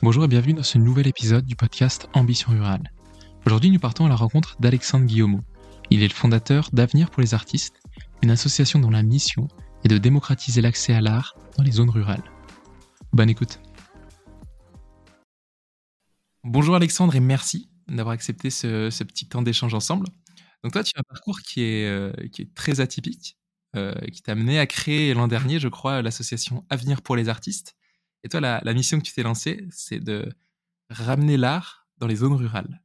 Bonjour et bienvenue dans ce nouvel épisode du podcast Ambition Rurale. Aujourd'hui, nous partons à la rencontre d'Alexandre Guillaumeau. Il est le fondateur d'Avenir pour les artistes, une association dont la mission est de démocratiser l'accès à l'art dans les zones rurales. Bonne écoute. Bonjour Alexandre et merci d'avoir accepté ce, petit temps d'échange ensemble. Donc toi, tu as un parcours qui est, euh, très atypique, euh, qui t'a amené à créer l'an dernier, je crois, l'association Avenir pour les artistes. Et toi, la, mission que tu t'es lancée, c'est de ramener l'art dans les zones rurales.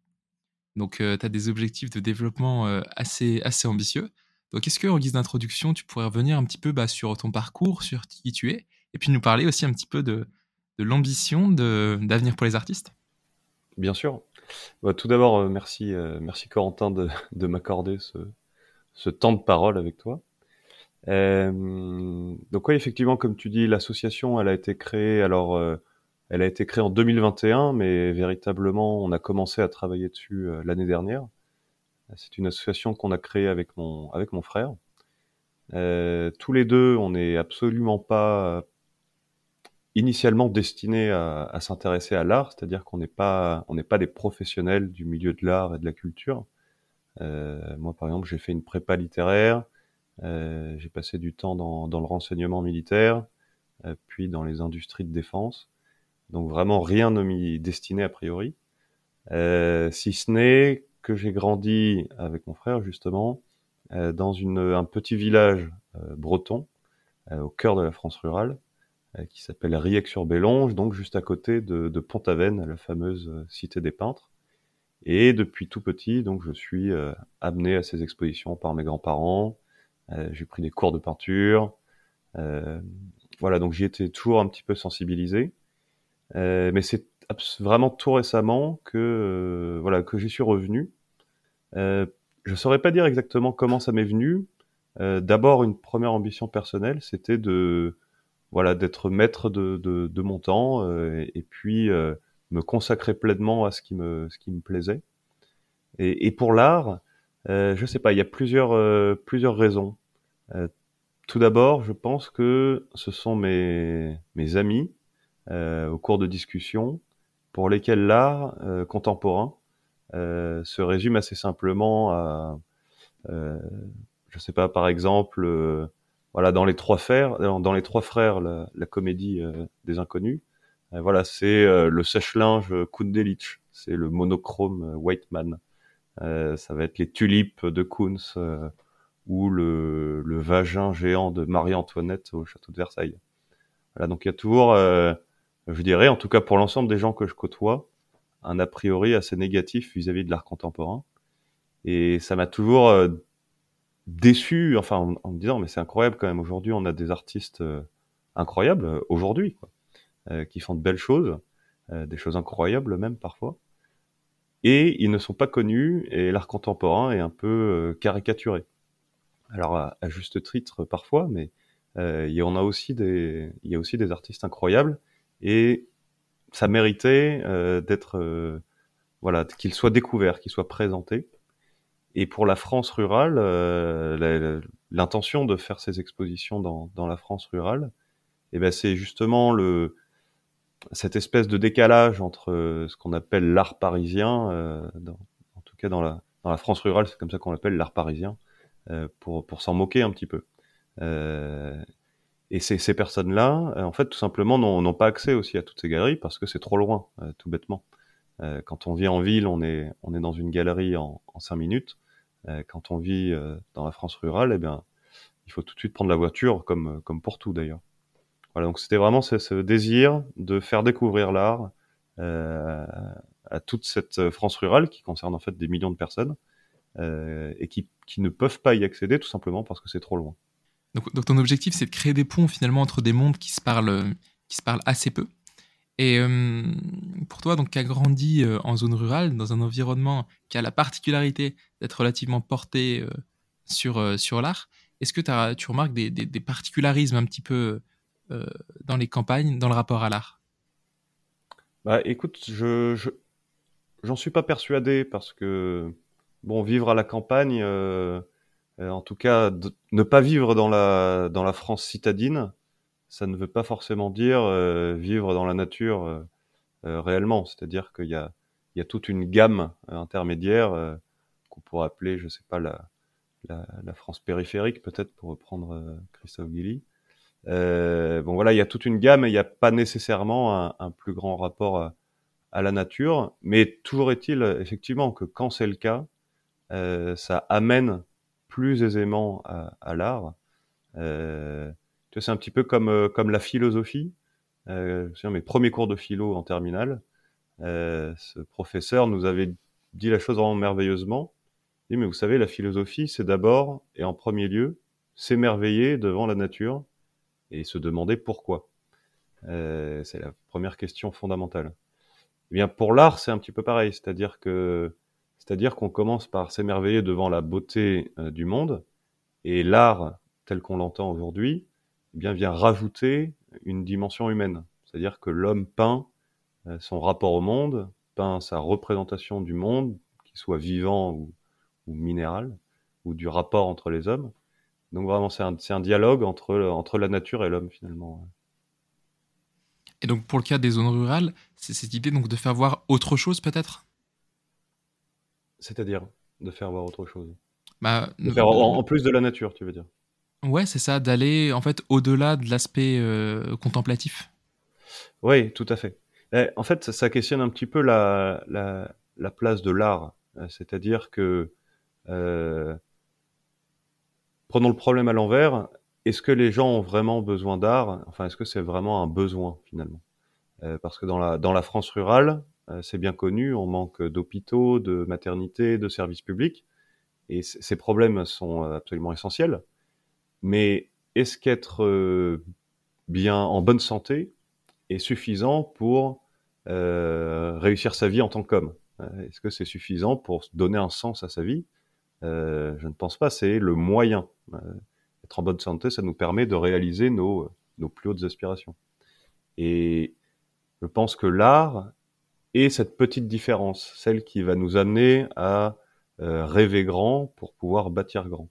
Donc, euh, tu as des objectifs de développement assez, assez ambitieux. Donc, est-ce que, en guise d'introduction, tu pourrais revenir un petit peu bah, sur ton parcours, sur qui tu es, et puis nous parler aussi un petit peu de, de l'ambition d'Avenir pour les artistes? Bien sûr. Bah, tout d'abord, euh, merci, euh, merci Corentin de, de m'accorder ce, ce, temps de parole avec toi. Euh, donc oui, effectivement, comme tu dis, l'association, elle a été créée. Alors, euh, elle a été créée en 2021, mais véritablement, on a commencé à travailler dessus l'année dernière. C'est une association qu'on a créée avec mon avec mon frère. tous les deux, on n'est absolument pas initialement destiné à, à s'intéresser à l'art, c'est-à-dire qu'on n'est pas on n'est pas des professionnels du milieu de l'art et de la culture. Euh, moi, par exemple, j'ai fait une prépa littéraire, euh, j'ai passé du temps dans, dans le renseignement militaire, euh, puis dans les industries de défense. Donc vraiment rien ne m'y destiné a priori, euh, si ce n'est que j'ai grandi avec mon frère justement euh, dans une, un petit village euh, breton au cœur de la France rurale euh, qui s'appelle Riec-sur-Bélonge, donc juste à côté de, de Pont-Aven, la fameuse euh, cité des peintres. Et depuis tout petit, donc je suis euh, amené à ces expositions par mes grands-parents. J'ai pris des cours de peinture. voilà, donc j'y étais toujours un petit peu sensibilisé. mais c'est vraiment tout récemment que voilà que j'y suis revenu. Euh, je saurais pas dire exactement comment ça m'est venu. D'abord, une première ambition personnelle, c'était de voilà, d'être maître de, de, de, mon temps euh, et, puis euh, me consacrer pleinement à ce qui me, ce qui me plaisait. Et, et pour l'art, euh, je sais pas, il y a plusieurs, euh, plusieurs raisons. Tout d'abord, je pense que ce sont mes, mes amis au cours de discussions pour lesquels l'art contemporain se résume assez simplement à, je sais pas, par exemple, voilà, dans les trois frères, dans les trois frères, la, la comédie euh, des inconnus. Euh, voilà, c'est euh, le sèche-linge Kundelich, c'est le monochrome White Man. ça va être les tulipes de Kunz ou le, le, vagin géant de Marie-Antoinette au château de Versailles. Voilà, donc il y a toujours, je dirais, en tout cas pour l'ensemble des gens que je côtoie, un a priori assez négatif vis-à-vis -vis de l'art contemporain. Et ça m'a toujours déçu, enfin en, me disant mais c'est incroyable quand même aujourd'hui on a des artistes euh, incroyables euh, aujourd'hui euh, qui font de belles choses, des choses incroyables même parfois, et ils ne sont pas connus et l'art contemporain est un peu caricaturé. Alors à, juste titre parfois, mais il y en a aussi des, artistes incroyables et ça méritait d'être voilà qu'ils soient découverts, qu'ils soient présentés. Et pour la France rurale, euh, l'intention de faire ces expositions dans, la France rurale, eh ben c'est justement le cette espèce de décalage entre euh, ce qu'on appelle l'art parisien, euh, en tout cas dans la, France rurale, c'est comme ça qu'on l'appelle l'art parisien, euh, pour, pour s'en moquer un petit peu. Euh, et ces, ces personnes-là, en fait, tout simplement, n'ont pas accès aussi à toutes ces galeries parce que c'est trop loin, tout bêtement. quand on vit en ville, on est, on est dans une galerie en, en cinq minutes. Euh, quand on vit euh, dans la France rurale, eh bien, il faut tout de suite prendre la voiture, comme, comme pour tout d'ailleurs. Voilà, donc c'était vraiment ce, ce, désir de faire découvrir l'art euh, à toute cette France rurale qui concerne en fait des millions de personnes euh, et qui, qui, ne peuvent pas y accéder tout simplement parce que c'est trop loin. Donc, donc, ton objectif, c'est de créer des ponts finalement entre des mondes qui se parlent, qui se parlent assez peu. Et euh, pour toi, donc, qui a grandi euh, en zone rurale, dans un environnement qui a la particularité d'être relativement porté euh, sur, sur l'art, est-ce que as, tu remarques des, des, des, particularismes un petit peu dans les campagnes, dans le rapport à l'art? Bah écoute, je, je j'en suis pas persuadé parce que bon, vivre à la campagne, en tout cas, ne pas vivre dans la dans la France citadine, ça ne veut pas forcément dire euh, vivre dans la nature euh, réellement. C'est-à-dire qu'il y a, il y a toute une gamme intermédiaire qu'on pourrait appeler, je sais pas, la, la, France périphérique, peut-être pour reprendre Christophe Guilly. bon voilà, il y a toute une gamme et il n'y a pas nécessairement un, plus grand rapport à, la nature, mais toujours est-il effectivement que quand c'est le cas, ça amène plus aisément à, à l'art. Euh, c'est un petit peu comme, euh, comme la philosophie. Euh, mes premiers cours de philo en terminale, euh, ce professeur nous avait dit la chose vraiment merveilleusement. Il dit, mais vous savez, la philosophie, c'est d'abord et en premier lieu s'émerveiller devant la nature et se demander pourquoi. Euh, c'est la première question fondamentale. Eh bien, pour l'art, c'est un petit peu pareil, c'est-à-dire que, c'est-à-dire qu'on commence par s'émerveiller devant la beauté euh, du monde, et l'art tel qu'on l'entend aujourd'hui, eh bien vient rajouter une dimension humaine. C'est-à-dire que l'homme peint euh, son rapport au monde, peint sa représentation du monde, qu'il soit vivant ou, minéral, ou du rapport entre les hommes. Donc vraiment, c'est un, dialogue entre, entre la nature et l'homme finalement. Et donc pour le cas des zones rurales, c'est cette idée donc de faire voir autre chose peut-être? C'est-à-dire de faire voir autre chose. Bah, en, plus de la nature, tu veux dire Ouais, c'est ça, d'aller en fait au-delà de l'aspect euh, contemplatif. Oui, tout à fait. Eh, en fait, ça, questionne un petit peu la, la, place de l'art. Euh, c'est-à-dire que, euh, prenons le problème à l'envers, est-ce que les gens ont vraiment besoin d'art? Enfin, est-ce que c'est vraiment un besoin finalement? Parce que dans la, dans la France rurale, c'est bien connu, on manque d'hôpitaux, de maternités, de services publics, et ces problèmes sont absolument essentiels. Mais est-ce qu'être euh, bien en bonne santé est suffisant pour euh, réussir sa vie en tant qu'homme? Euh, Est-ce que c'est suffisant pour donner un sens à sa vie? Je ne pense pas. C'est le moyen. être en bonne santé, ça nous permet de réaliser nos, nos plus hautes aspirations. Et je pense que l'art est cette petite différence, celle qui va nous amener à rêver grand pour pouvoir bâtir grand.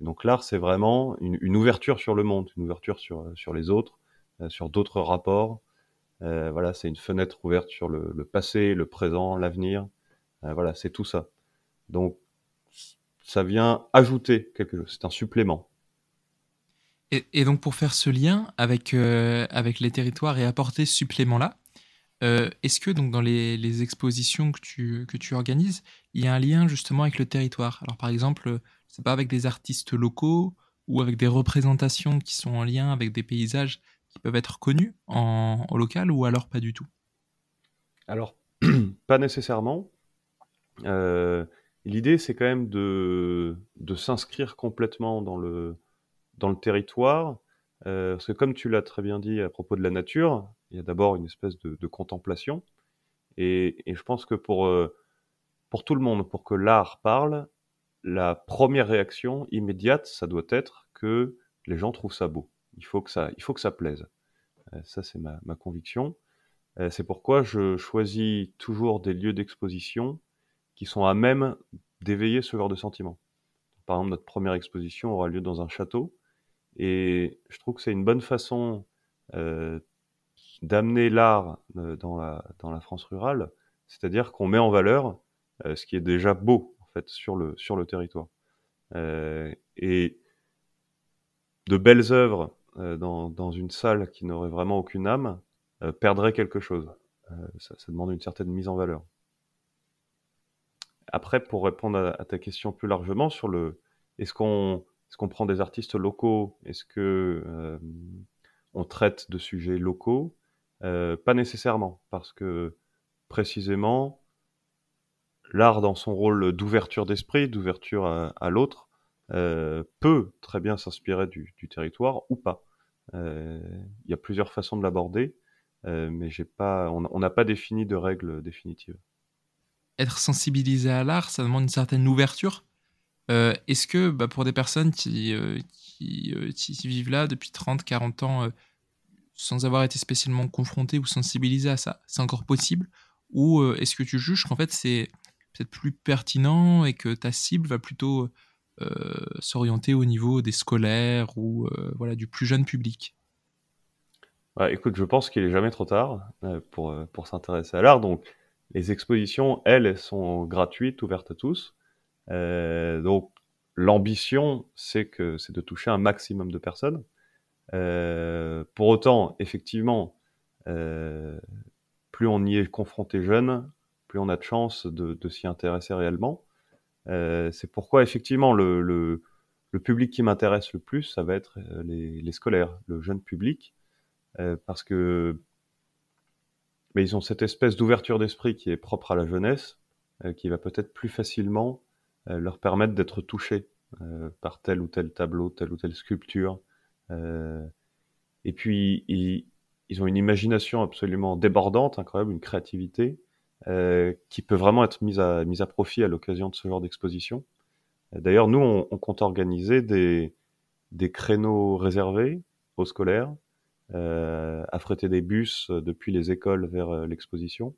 Donc l'art, c'est vraiment une, ouverture sur le monde, une ouverture sur, sur les autres, euh, sur d'autres rapports. Euh, voilà, c'est une fenêtre ouverte sur le, passé, le présent, l'avenir. Euh, voilà, c'est tout ça. Donc ça vient ajouter quelque chose, c'est un supplément. Et, donc pour faire ce lien avec, avec les territoires et apporter ce supplément-là, est-ce que donc dans les, les, expositions que tu, que tu organises, il y a un lien justement avec le territoire? Alors par exemple, c'est pas avec des artistes locaux ou avec des représentations qui sont en lien avec des paysages qui peuvent être connus en, local ou alors pas du tout? Alors, pas nécessairement. Euh, l'idée, c'est quand même de, de s'inscrire complètement dans le, dans le territoire. Euh, parce que comme tu l'as très bien dit à propos de la nature, il y a d'abord une espèce de, contemplation. Et, je pense que pour, euh, pour tout le monde, pour que l'art parle, la première réaction immédiate, ça doit être que les gens trouvent ça beau. Il faut que ça, il faut que ça plaise. Euh, ça, c'est ma, conviction. Euh, c'est pourquoi je choisis toujours des lieux d'exposition qui sont à même d'éveiller ce genre de sentiment. Par exemple, notre première exposition aura lieu dans un château, et je trouve que c'est une bonne façon euh, d'amener l'art dans la, dans la France rurale, c'est-à-dire qu'on met en valeur ce qui est déjà beau sur le, sur le territoire. Euh, et de belles œuvres euh, dans, dans, une salle qui n'aurait vraiment aucune âme euh, perdraient quelque chose. Ça, ça, demande une certaine mise en valeur. Après, pour répondre à, ta question plus largement sur le, est-ce qu'on est-ce qu'on prend des artistes locaux? Est-ce que on traite de sujets locaux? Pas nécessairement, parce que précisément, l'art dans son rôle d'ouverture d'esprit, d'ouverture à, l'autre, euh, peut très bien s'inspirer du, territoire ou pas. Euh, il y a plusieurs façons de l'aborder, euh, mais on n'a pas défini de règles définitives. Être sensibilisé à l'art, ça demande une certaine ouverture. Est-ce que bah, pour des personnes qui, vivent là depuis 30, 40 ans, sans avoir été spécialement confrontées ou sensibilisées à ça, c'est encore possible Ou est-ce que tu juges qu'en fait c'est peut-être plus pertinent et que ta cible va plutôt euh, s'orienter au niveau des scolaires ou euh, voilà, du plus jeune public? Bah, écoute, je pense qu'il est jamais trop tard euh, pour, euh, pour s'intéresser à l'art. Donc, les expositions, elles, elles sont gratuites, ouvertes à tous. Euh, donc, l'ambition, c'est de toucher un maximum de personnes. Euh, pour autant, effectivement, euh, plus on y est confronté jeune, plus on a de chances de, de s'y intéresser réellement. Euh, c'est pourquoi, effectivement, le, le, le public qui m'intéresse le plus, ça va être les, les scolaires, le jeune public, parce que mais ils ont cette espèce d'ouverture d'esprit qui est propre à la jeunesse, euh, qui va peut-être plus facilement euh, leur permettre d'être touchés euh, par tel ou tel tableau, telle ou telle sculpture. Euh, et puis, ils, ils, ont une imagination absolument débordante, incroyable, une créativité euh, qui peut vraiment être mise à, mise à profit à l'occasion de ce genre d'exposition. D'ailleurs, nous, on, on, compte organiser des, des créneaux réservés aux scolaires, euh, affréter des bus depuis les écoles vers euh, l'exposition,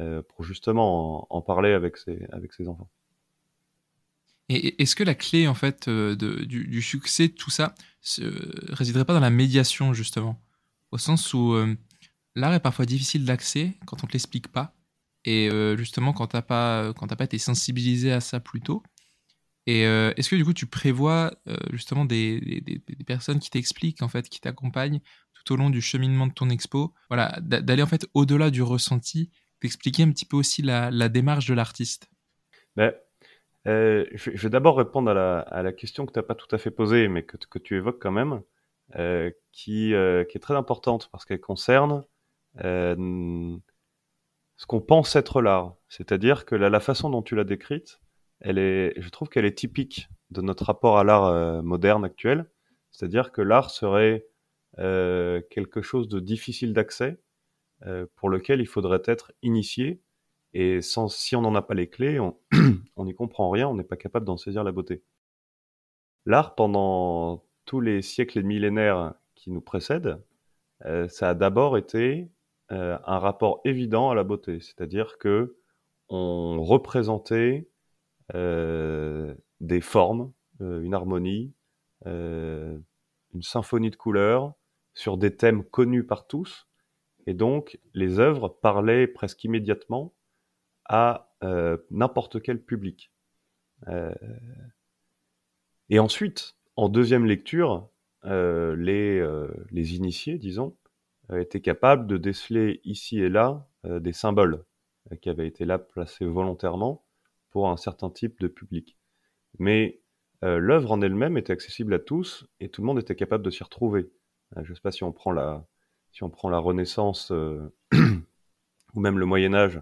euh, pour justement en, en, parler avec ces, avec ces enfants. Et est-ce que la clé en fait euh, de, du, succès tout ça résiderait pas dans la médiation justement, au sens où euh, l'art est parfois difficile d'accès quand on te l'explique pas, et euh, justement quand t'as pas pas été sensibilisé à ça plus tôt. Et est-ce que du coup tu prévois justement des, personnes qui t'expliquent en fait, qui t'accompagnent tout au long du cheminement de ton expo, voilà, d'aller en fait au-delà du ressenti, d'expliquer un petit peu aussi la, la démarche de l'artiste. Ben, euh, je, je, vais d'abord répondre à la, à la, question que tu n'as pas tout à fait posée, mais que, que tu évoques quand même, euh, qui, euh, qui, est très importante parce qu'elle concerne euh, ce qu'on pense être l'art. C'est-à-dire que la, la, façon dont tu l'as décrite, elle est, je trouve qu'elle est typique de notre rapport à l'art euh, moderne actuel. C'est-à-dire que l'art serait quelque chose de difficile d'accès, pour lequel il faudrait être initié et sans, si on n'en a pas les clés, on n'y comprend rien, on n'est pas capable d'en saisir la beauté. L'art, pendant tous les siècles et millénaires qui nous précèdent, euh, ça a d'abord été euh, un rapport évident à la beauté, c'est-à-dire que on représentait euh, des formes, euh, une harmonie, euh, une symphonie de couleurs sur des thèmes connus par tous, et donc les œuvres parlaient presque immédiatement à euh, n'importe quel public. Euh, et ensuite, en deuxième lecture, euh, les, les initiés, disons, étaient capables de déceler ici et là des symboles qui avaient été là placés volontairement pour un certain type de public. Mais l'œuvre en elle-même était accessible à tous et tout le monde était capable de s'y retrouver. je ne sais pas si on prend la, si on prend la Renaissance ou même le Moyen Âge,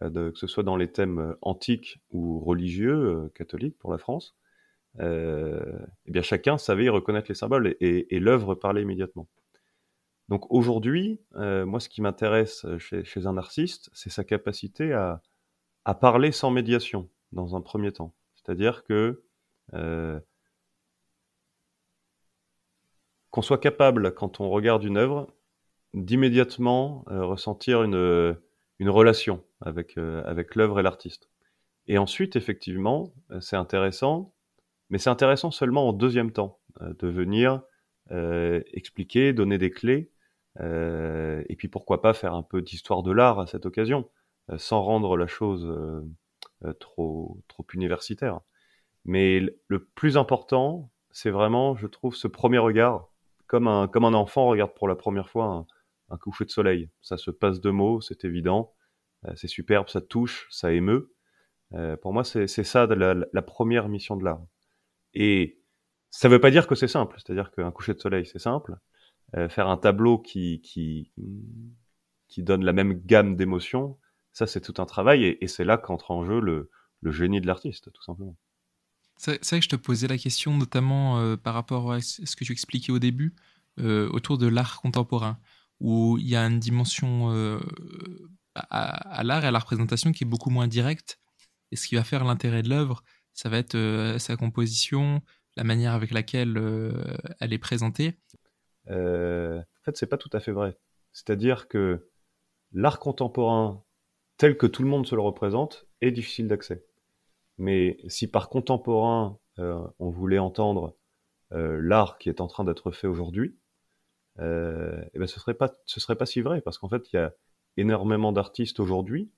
de, que ce soit dans les thèmes euh, antiques ou religieux, euh, catholiques pour la France, euh, eh bien chacun savait reconnaître les symboles et, et, l'œuvre parlait immédiatement. Donc aujourd'hui, euh, moi ce qui m'intéresse chez, chez, un artiste, c'est sa capacité à, à, parler sans médiation dans un premier temps. C'est-à-dire que euh, qu'on soit capable, quand on regarde une œuvre, d'immédiatement euh, ressentir une, une relation avec, euh, avec l'œuvre et l'artiste. Et ensuite, effectivement, euh, c'est intéressant, mais c'est intéressant seulement en deuxième temps, euh, de venir expliquer, donner des clés, et puis pourquoi pas faire un peu d'histoire de l'art à cette occasion, sans rendre la chose trop, trop universitaire. Mais le plus important, c'est vraiment, je trouve, ce premier regard, comme un, comme un enfant regarde pour la première fois un, coucher de soleil. Ça se passe de mots, c'est évident, euh, c'est superbe, ça touche, ça émeut. Euh, pour moi, c'est ça la, première mission de l'art. Et ça ne veut pas dire que c'est simple, c'est-à-dire qu'un coucher de soleil, c'est simple. Euh, faire un tableau qui, qui, donne la même gamme d'émotions, ça c'est tout un travail, et, c'est là qu'entre en jeu le, génie de l'artiste, tout simplement. C'est vrai que je te posais la question notamment par rapport à ce que tu expliquais au début, autour de l'art contemporain, où il y a une dimension euh, à, l'art et à la représentation qui est beaucoup moins directe. Et ce qui va faire l'intérêt de l'œuvre, ça va être euh, sa composition, la manière avec laquelle euh, elle est présentée. En fait, c'est pas tout à fait vrai. C'est-à-dire que l'art contemporain, tel que tout le monde se le représente, est difficile d'accès. Mais si par contemporain, on voulait entendre l'art qui est en train d'être fait aujourd'hui, euh, eh ben ce serait pas ce serait pas si vrai parce qu'en fait il y a énormément d'artistes aujourd'hui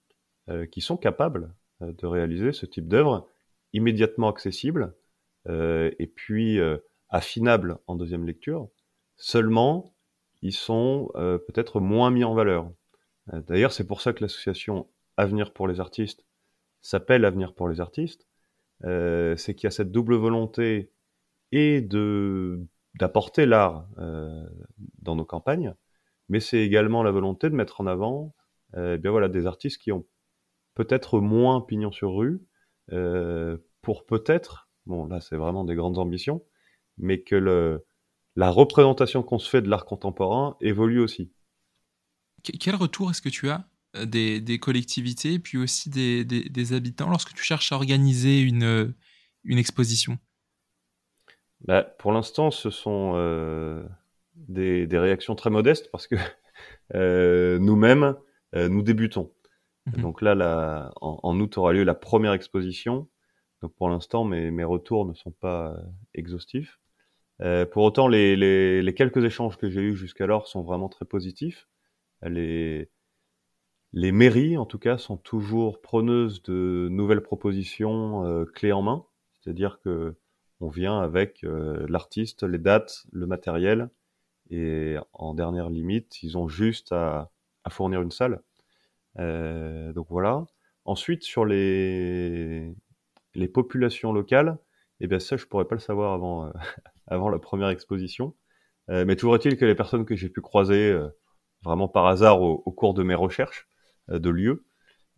euh, qui sont capables euh, de réaliser ce type d'œuvre immédiatement accessible euh, et puis euh, affinable en deuxième lecture. Seulement, ils sont euh, peut-être moins mis en valeur. D'ailleurs, c'est pour ça que l'association Avenir pour les artistes s'appelle Avenir pour les artistes. C'est qu'il y a cette double volonté et de d'apporter l'art euh, dans nos campagnes, mais c'est également la volonté de mettre en avant euh, eh bien voilà des artistes qui ont peut-être moins pignon sur rue euh, pour peut-être bon là c'est vraiment des grandes ambitions, mais que le la représentation qu'on se fait de l'art contemporain évolue aussi. Que- Quel retour est-ce que tu as euh, des, des collectivités, puis aussi des, des- des habitants, lorsque tu cherches à organiser une, une exposition? Bah, pour l'instant, ce sont euh, des, des réactions très modestes parce que euh, nous-mêmes, euh, nous débutons. Mhm. Donc là, la, en, en août aura lieu la première exposition. Donc pour l'instant, mes, mes retours ne sont pas euh, exhaustifs. Euh, pour autant, les, les, les quelques échanges que j'ai eus jusqu'alors sont vraiment très positifs. Les, les mairies, en tout cas, sont toujours preneuses de nouvelles propositions euh, clés en main. C'est-à-dire que on vient avec euh, l'artiste, les dates, le matériel, et en dernière limite, ils ont juste à, fournir une salle. Euh, donc voilà. Ensuite, sur les, populations locales, eh bien ça, je pourrais pas le savoir avant, euh, avant la première exposition. Euh, mais toujours est-il que les personnes que j'ai pu croiser vraiment par hasard au, au cours de mes recherches de lieux,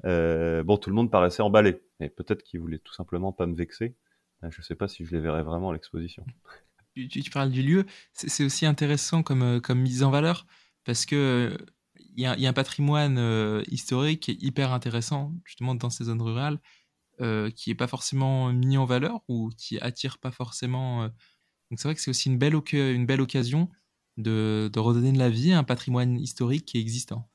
bon, tout le monde paraissait emballé. Et peut-être qu'ils voulaient tout simplement pas me vexer. Euh, Je sais pas si je les verrai vraiment à l'exposition. tu, parles du lieu, c'est c'est aussi intéressant comme, euh, comme mise en valeur, parce que euh, il y, a, il y a un patrimoine euh, historique qui est hyper intéressant, justement dans ces zones rurales, euh, qui est pas forcément mis en valeur ou qui attire pas forcément. euh. Donc c'est vrai que c'est aussi une belle, oc- une belle occasion de, de redonner de la vie à un patrimoine historique qui est existant.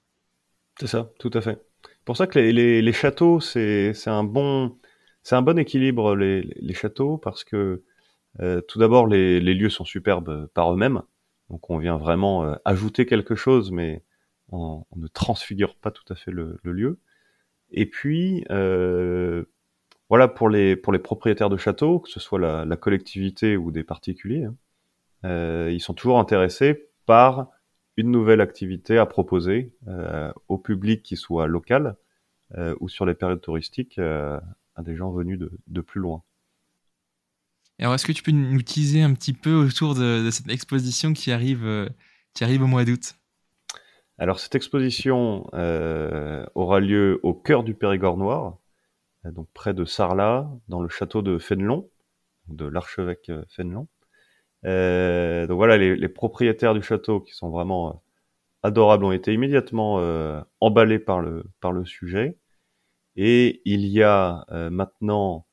C'est ça, tout à fait. Pour ça que les, les, les châteaux, c'est c'est un bon c'est un bon équilibre les, les châteaux parce que euh, tout d'abord les, les lieux sont superbes par eux-mêmes, donc on vient vraiment euh, ajouter quelque chose, mais on, ne transfigure pas tout à fait le, le lieu. Et puis euh, voilà pour les pour les propriétaires de châteaux, que ce soit la, la collectivité ou des particuliers, hein, euh, ils sont toujours intéressés par une nouvelle activité à proposer euh, au public qui soit local euh, ou sur les périodes touristiques euh, à des gens venus de, de plus loin. Alors est-ce que tu peux nous teaser un petit peu autour de, de cette exposition qui arrive, euh, qui arrive au mois d'août? Alors cette exposition euh, aura lieu au cœur du Périgord noir, euh, donc près de Sarlat, dans le château de Fénelon, de l'archevêque euh, Fénelon. Euh, donc voilà, les, les propriétaires du château qui sont vraiment adorables ont été immédiatement euh, emballés par le, par le sujet. Et il y a euh, maintenant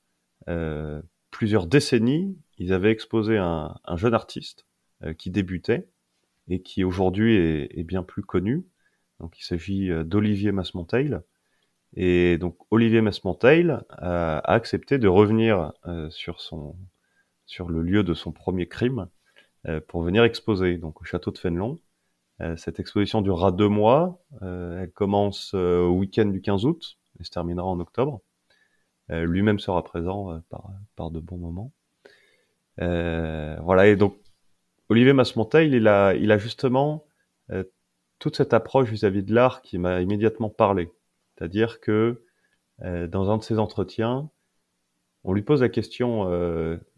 euh, plusieurs décennies, ils avaient exposé un, un jeune artiste euh, qui débutait et qui aujourd'hui est, est bien plus connu. Donc il s'agit euh, d'Olivier Masmonteil. Et donc Olivier Masmonteil a, a accepté de revenir euh, sur son sur le lieu de son premier crime euh, pour venir exposer donc au château de Fénelon. Euh, cette exposition durera deux mois. Euh, elle commence euh, au week-end du 15 août et se terminera en octobre. Euh, Lui-même sera présent euh, par, par de bons moments. Euh, voilà, et donc Olivier Masmonteil, il a, il a justement euh, toute cette approche vis-à-vis de l'art qui m'a immédiatement parlé. C'est-à-dire que euh, dans un de ses entretiens, on lui pose la question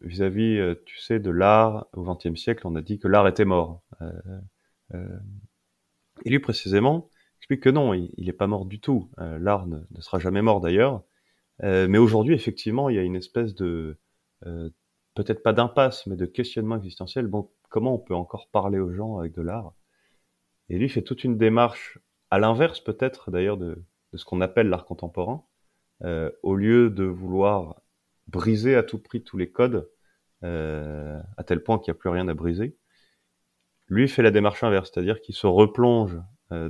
vis-à-vis, tu sais, de l'art au XXe siècle. On a dit que l'art était mort. Et lui précisément explique que non, il, il est pas mort du tout. Euh, l'art ne, sera jamais mort d'ailleurs. Euh, mais aujourd'hui, effectivement, il y a une espèce de euh, peut-être pas d'impasse, mais de questionnement existentiel. Bon, comment on peut encore parler aux gens avec de l'art? Et lui fait toute une démarche à l'inverse peut-être d'ailleurs de, de ce qu'on appelle l'art contemporain. Euh, au lieu de vouloir briser à tout prix tous les codes, à tel point qu'il n'y a plus rien à briser, lui fait la démarche inverse, c'est-à-dire qu'il se replonge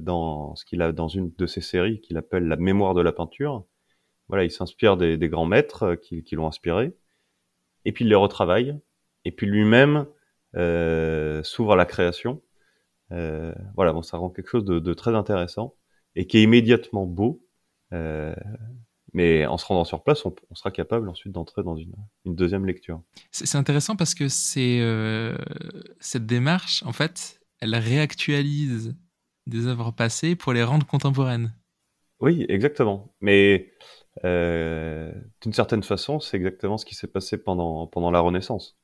dans ce qu'il a dans une de ses séries qu'il appelle la mémoire de la peinture. Voilà, il s'inspire des, grands maîtres euh, qui, l'ont inspiré, et puis il les retravaille, et puis lui-même euh, s'ouvre à la création. voilà, bon, ça rend quelque chose de, très intéressant et qui est immédiatement beau. mais en se rendant sur place, on, on sera capable ensuite d'entrer dans une, une, deuxième lecture. C'est intéressant parce que c'est cette démarche, en fait, elle réactualise des œuvres passées pour les rendre contemporaines. Oui, exactement. Mais euh, d'une certaine façon, c'est exactement ce qui s'est passé pendant, pendant la Renaissance.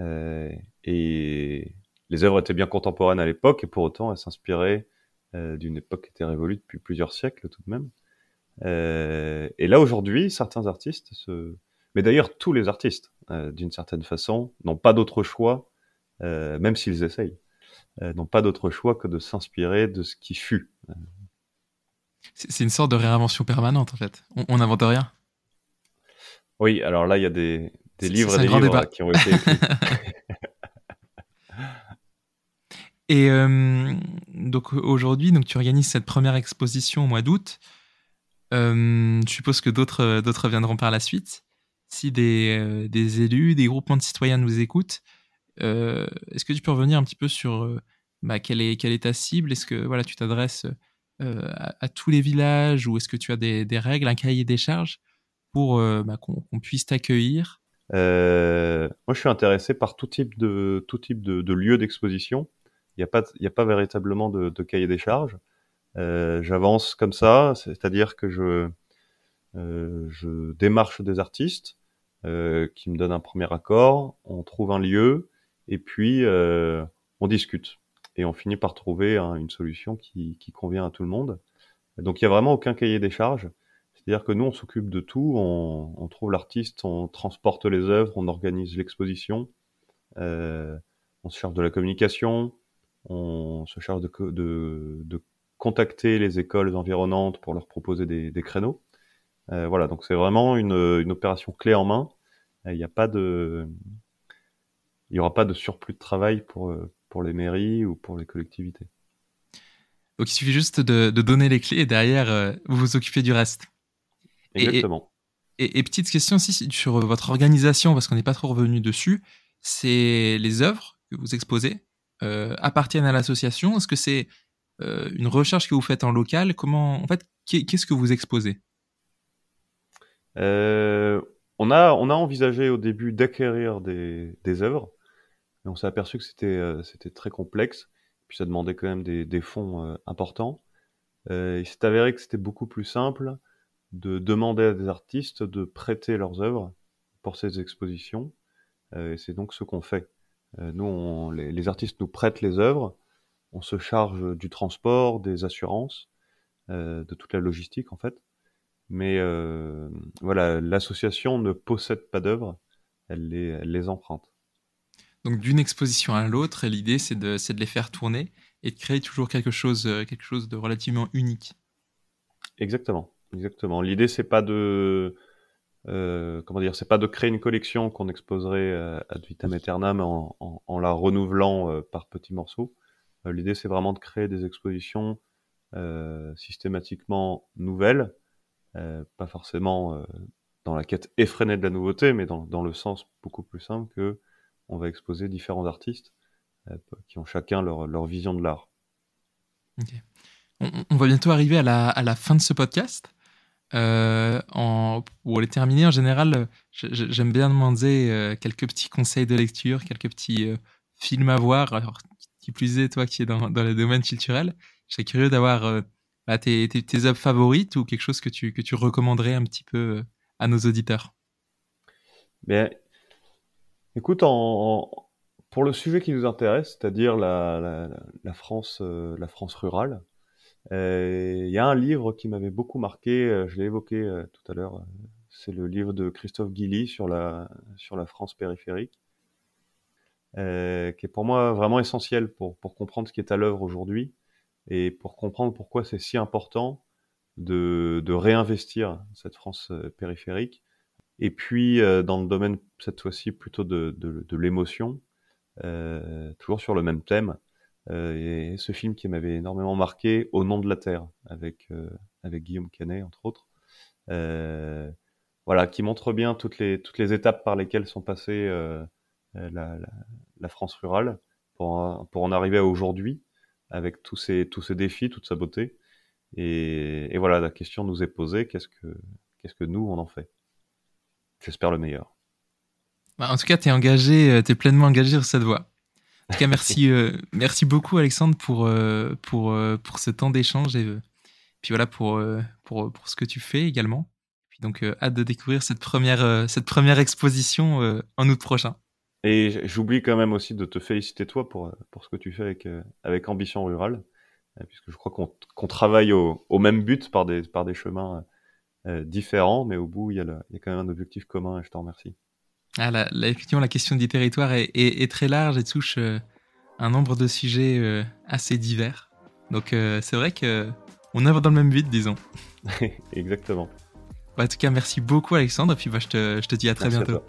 Euh, et les œuvres étaient bien contemporaines à l'époque, et pour autant, elles s'inspiraient euh, d'une époque qui était révolue depuis plusieurs siècles tout de même. Et là, aujourd'hui, certains artistes, mais d'ailleurs tous les artistes, d'une certaine façon, n'ont pas d'autre choix, même s'ils essayent, n'ont pas d'autre choix que de s'inspirer de ce qui fut. C'est une sorte de réinvention permanente, en fait. On n'invente rien. Oui, alors là, il y a des, des livres et des livres qui ont été écrits. et euh, donc aujourd'hui, donc tu organises cette première exposition au mois d'août. Euh, je suppose que d'autres d'autres viendront par la suite. Si des, euh, des, élus, des groupements de citoyens nous écoutent, est-ce que tu peux revenir un petit peu sur bah, quelle, est, ta cible? Est-ce que voilà, tu t'adresses euh, à, tous les villages ou est-ce que tu as des, règles, un cahier des charges pour euh, bah, qu'on puisse t'accueillir? Euh, Moi, je suis intéressé par tout type de, tout type de, lieu d'exposition. Il n'y a, pas, véritablement de, cahier des charges. J'avance comme ça, c'est-à-dire que je démarche des artistes qui me donnent un premier accord, on trouve un lieu et puis on discute et on finit par trouver hein, une solution qui, convient à tout le monde. Donc il n'y a vraiment aucun cahier des charges. C'est-à-dire que nous, on s'occupe de tout, on, trouve l'artiste, on transporte les œuvres, on organise l'exposition, euh, on se charge de la communication, on se charge de, de, contacter les écoles environnantes pour leur proposer des, créneaux. Euh, voilà, donc c'est vraiment une, une, opération clé en main. Il n'y a pas de, il y aura pas de surplus de travail pour, pour les mairies ou pour les collectivités. Donc il suffit juste de, donner les clés et derrière, euh, vous vous occupez du reste. Exactement. Et, petite question aussi sur votre organisation, parce qu'on n'est pas trop revenu dessus, c'est les œuvres que vous exposez euh, appartiennent à l'association Est-ce que c'est euh, une recherche que vous faites en local? Comment, en fait, qu'est-ce que vous exposez? On, a, on a envisagé au début d'acquérir des, des œuvres on s'est aperçu que c'était euh, c'était très complexe, puis ça demandait quand même des, fonds euh, importants. Euh, il s'est avéré que c'était beaucoup plus simple de demander à des artistes de prêter leurs œuvres pour ces expositions. et c'est donc ce qu'on fait. nous, les, artistes nous prêtent les œuvres, on se charge du transport, des assurances, de toute la logistique en fait. Mais voilà, l'association ne possède pas d'œuvres, elle les emprunte. Donc d'une exposition à l'autre, l'idée c'est de, de, les faire tourner et de créer toujours quelque chose, euh, quelque chose de relativement unique. Exactement, exactement. L'idée c'est pas de euh, comment dire, c'est pas de créer une collection qu'on exposerait euh, ad vitam aeternam en, en, la renouvelant par petits morceaux. L'idée c'est vraiment de créer des expositions systématiquement nouvelles, pas forcément dans la quête effrénée de la nouveauté, mais dans, dans le sens beaucoup plus simple que on va exposer différents artistes euh, qui ont chacun leur, vision de l'art. On, va bientôt arriver à la, fin de ce podcast. Euh, en, pour les terminer, en général, j'aime bien demander euh, quelques petits conseils de lecture, quelques petits films à voir. Alors, qui plus est, toi qui es dans, dans le domaine culturel, je serais curieux d'avoir bah, tes, tes, œuvres favorites ou quelque chose que tu, que tu recommanderais un petit peu à nos auditeurs. Mais Écoute, en, pour le sujet qui nous intéresse, c'est-à-dire la, la, France, euh, la France rurale, euh, il y a un livre qui m'avait beaucoup marqué. Euh, je l'ai évoqué tout à l'heure. c'est le livre de Christophe Guilly sur la sur la France périphérique, qui est pour moi vraiment essentiel pour pour comprendre ce qui est à l'œuvre aujourd'hui et pour comprendre pourquoi c'est si important de de réinvestir cette France périphérique et puis, euh, dans le domaine, cette fois-ci, plutôt de, l'émotion, euh, toujours sur le même thème, euh, et ce film qui m'avait énormément marqué, Au nom de la Terre, avec, avec Guillaume Canet, entre autres, voilà, qui montre bien toutes les, toutes les étapes par lesquelles sont passées la, France rurale pour, pour en arriver à aujourd'hui. avec tous ces, tous ces défis, toute sa beauté. Et, et voilà, la question nous est posée, qu'est-ce que, qu'est-ce que nous, on en fait? J'espère le meilleur. Bah, en tout cas, tu es engagé, euh, tu es pleinement engagé sur cette voie. En tout cas, merci, euh, merci beaucoup, Alexandre, pour, euh, pour, pour ce temps d'échange et puis voilà, pour, pour, pour ce que tu fais également. Puis donc, hâte de découvrir cette première, cette première exposition en août prochain. Et j'oublie quand même aussi de te féliciter toi pour, pour ce que tu fais avec, avec Ambition Rurale, puisque je crois qu'on travaille au, au, même but par des, par des chemins différents, mais au bout, il y, a il y a quand même un objectif commun et je t'en remercie. Ah, la, effectivement, la question du territoire est, très large et touche euh, un nombre de sujets euh, assez divers. Donc euh, c'est vrai que on œuvre dans le même but, disons. Exactement. Bah, en tout cas, merci beaucoup Alexandre, et puis bah, je, te, je te dis à très bientôt.